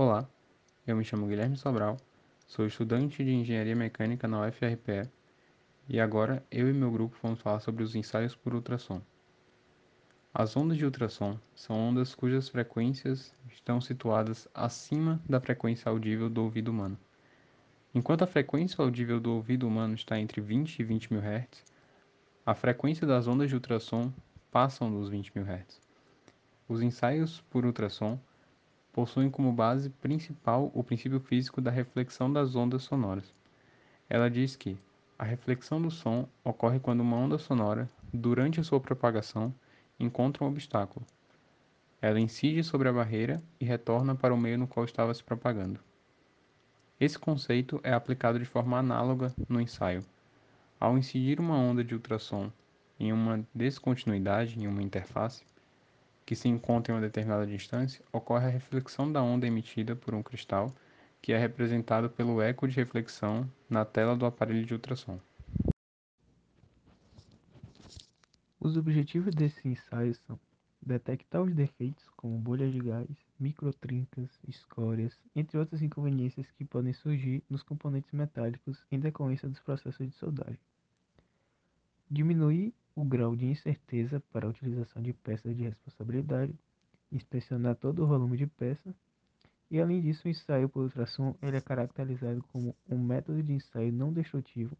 Olá, eu me chamo Guilherme Sobral, sou estudante de Engenharia Mecânica na UFRPE e agora eu e meu grupo vamos falar sobre os ensaios por ultrassom. As ondas de ultrassom são ondas cujas frequências estão situadas acima da frequência audível do ouvido humano. Enquanto a frequência audível do ouvido humano está entre 20 e 20 mil Hz, a frequência das ondas de ultrassom passam dos 20 mil Hz. Os ensaios por ultrassom possuem como base principal o princípio físico da reflexão das ondas sonoras. Ela diz que a reflexão do som ocorre quando uma onda sonora, durante a sua propagação, encontra um obstáculo. Ela incide sobre a barreira e retorna para o meio no qual estava se propagando. Esse conceito é aplicado de forma análoga no ensaio. Ao incidir uma onda de ultrassom em uma descontinuidade em uma interface, que se encontra em uma determinada distância, ocorre a reflexão da onda emitida por um cristal, que é representado pelo eco de reflexão na tela do aparelho de ultrassom. Os objetivos desse ensaio são detectar os defeitos como bolhas de gás, microtrincas, escórias, entre outras inconveniências que podem surgir nos componentes metálicos em decorrência dos processos de soldagem. Diminuir o grau de incerteza para a utilização de peças de responsabilidade, inspecionar todo o volume de peça, e além disso o ensaio por ultrassom ele é caracterizado como um método de ensaio não destrutivo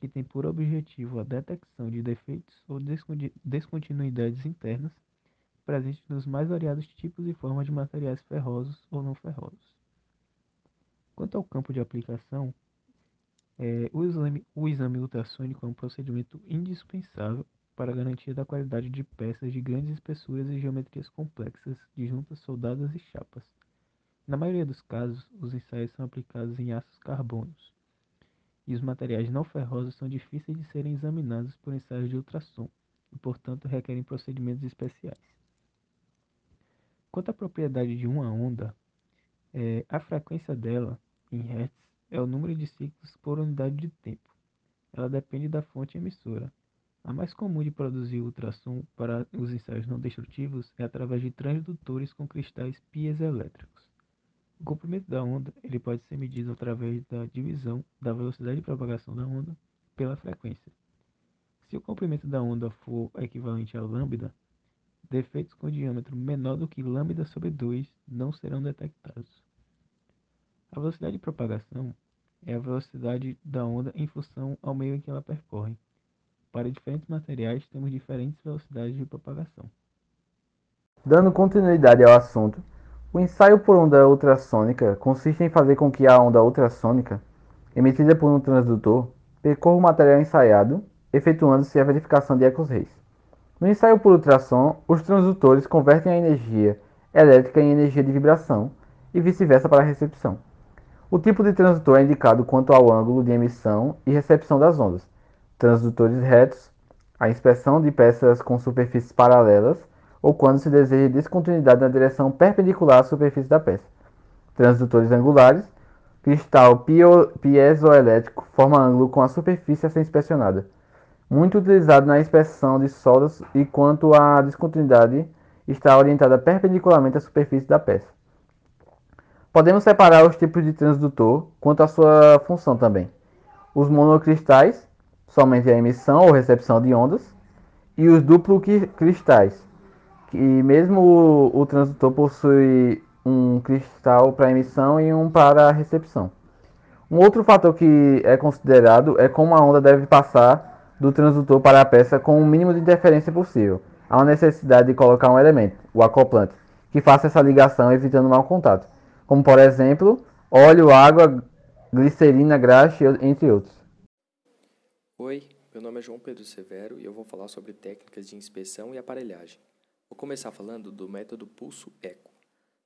que tem por objetivo a detecção de defeitos ou descontinuidades internas presentes nos mais variados tipos e formas de materiais ferrosos ou não ferrosos. Quanto ao campo de aplicação, é, o, exame, o exame ultrassônico é um procedimento indispensável para a garantia da qualidade de peças de grandes espessuras e geometrias complexas de juntas soldadas e chapas. Na maioria dos casos, os ensaios são aplicados em aços carbonos, e os materiais não ferrosos são difíceis de serem examinados por ensaios de ultrassom e, portanto, requerem procedimentos especiais. Quanto à propriedade de uma onda, é, a frequência dela, em Hertz, é o número de ciclos por unidade de tempo. Ela depende da fonte emissora. A mais comum de produzir ultrassom para os ensaios não destrutivos é através de transdutores com cristais piezoelétricos. O comprimento da onda ele pode ser medido através da divisão da velocidade de propagação da onda pela frequência. Se o comprimento da onda for equivalente a lambda, defeitos com diâmetro menor do que lambda sobre 2 não serão detectados. A velocidade de propagação é a velocidade da onda em função ao meio em que ela percorre. Para diferentes materiais, temos diferentes velocidades de propagação. Dando continuidade ao assunto, o ensaio por onda ultrassônica consiste em fazer com que a onda ultrassônica, emitida por um transdutor, percorra o material ensaiado, efetuando-se a verificação de ecos-reis. No ensaio por ultrassom, os transdutores convertem a energia elétrica em energia de vibração e vice-versa para a recepção. O tipo de transdutor é indicado quanto ao ângulo de emissão e recepção das ondas. Transdutores retos, a inspeção de peças com superfícies paralelas ou quando se deseja descontinuidade na direção perpendicular à superfície da peça. Transdutores angulares, cristal piezoelétrico forma ângulo com a superfície a ser inspecionada. Muito utilizado na inspeção de soldas e quanto à descontinuidade está orientada perpendicularmente à superfície da peça. Podemos separar os tipos de transdutor quanto à sua função também. Os monocristais, somente a emissão ou recepção de ondas, e os duplo cristais, que mesmo o, o transdutor possui um cristal para emissão e um para recepção. Um outro fator que é considerado é como a onda deve passar do transdutor para a peça com o mínimo de interferência possível. Há uma necessidade de colocar um elemento, o acoplante, que faça essa ligação evitando mau contato como por exemplo óleo, água, glicerina, graxa, entre outros. Oi, meu nome é João Pedro Severo e eu vou falar sobre técnicas de inspeção e aparelhagem. Vou começar falando do método pulso eco.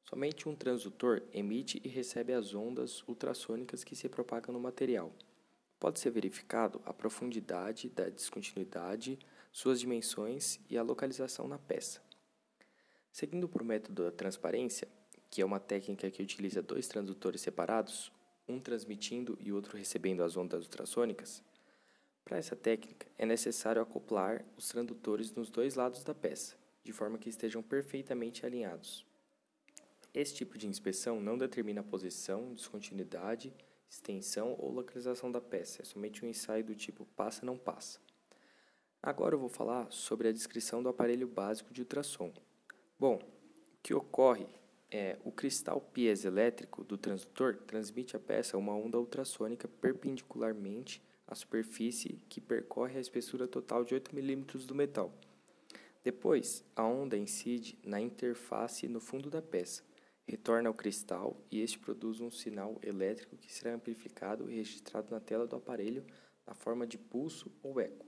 Somente um transdutor emite e recebe as ondas ultrassônicas que se propagam no material. Pode ser verificado a profundidade da descontinuidade, suas dimensões e a localização na peça. Seguindo o método da transparência, que é uma técnica que utiliza dois transdutores separados, um transmitindo e outro recebendo as ondas ultrassônicas. Para essa técnica, é necessário acoplar os transdutores nos dois lados da peça, de forma que estejam perfeitamente alinhados. Esse tipo de inspeção não determina a posição, descontinuidade, extensão ou localização da peça, é somente um ensaio do tipo passa-não passa. Agora eu vou falar sobre a descrição do aparelho básico de ultrassom. Bom, o que ocorre é o cristal piezoelétrico do transdutor transmite à peça uma onda ultrassônica perpendicularmente à superfície que percorre a espessura total de 8 mm do metal. Depois, a onda incide na interface no fundo da peça, retorna ao cristal e este produz um sinal elétrico que será amplificado e registrado na tela do aparelho na forma de pulso ou eco.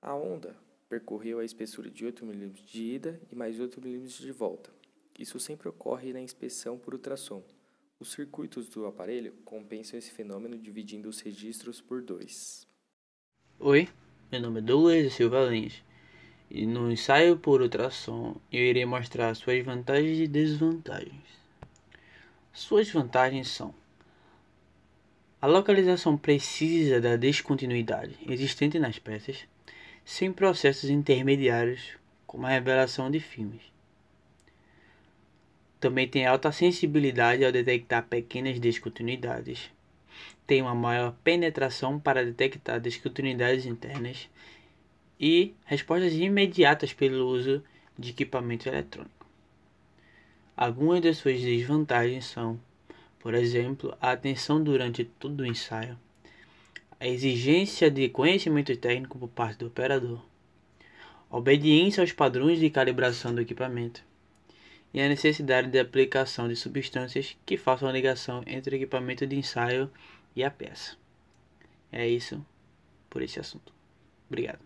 A onda percorreu a espessura de 8 mm de ida e mais 8 mm de volta. Isso sempre ocorre na inspeção por ultrassom. Os circuitos do aparelho compensam esse fenômeno dividindo os registros por dois. Oi, meu nome é Douglas Silva Lins e no ensaio por ultrassom eu irei mostrar suas vantagens e desvantagens. Suas vantagens são a localização precisa da descontinuidade existente nas peças, sem processos intermediários como a revelação de filmes. Também tem alta sensibilidade ao detectar pequenas descontinuidades. Tem uma maior penetração para detectar descontinuidades internas e respostas imediatas pelo uso de equipamento eletrônico. Algumas de suas desvantagens são, por exemplo, a atenção durante todo o ensaio, a exigência de conhecimento técnico por parte do operador, obediência aos padrões de calibração do equipamento e a necessidade de aplicação de substâncias que façam a ligação entre o equipamento de ensaio e a peça. É isso por esse assunto. Obrigado.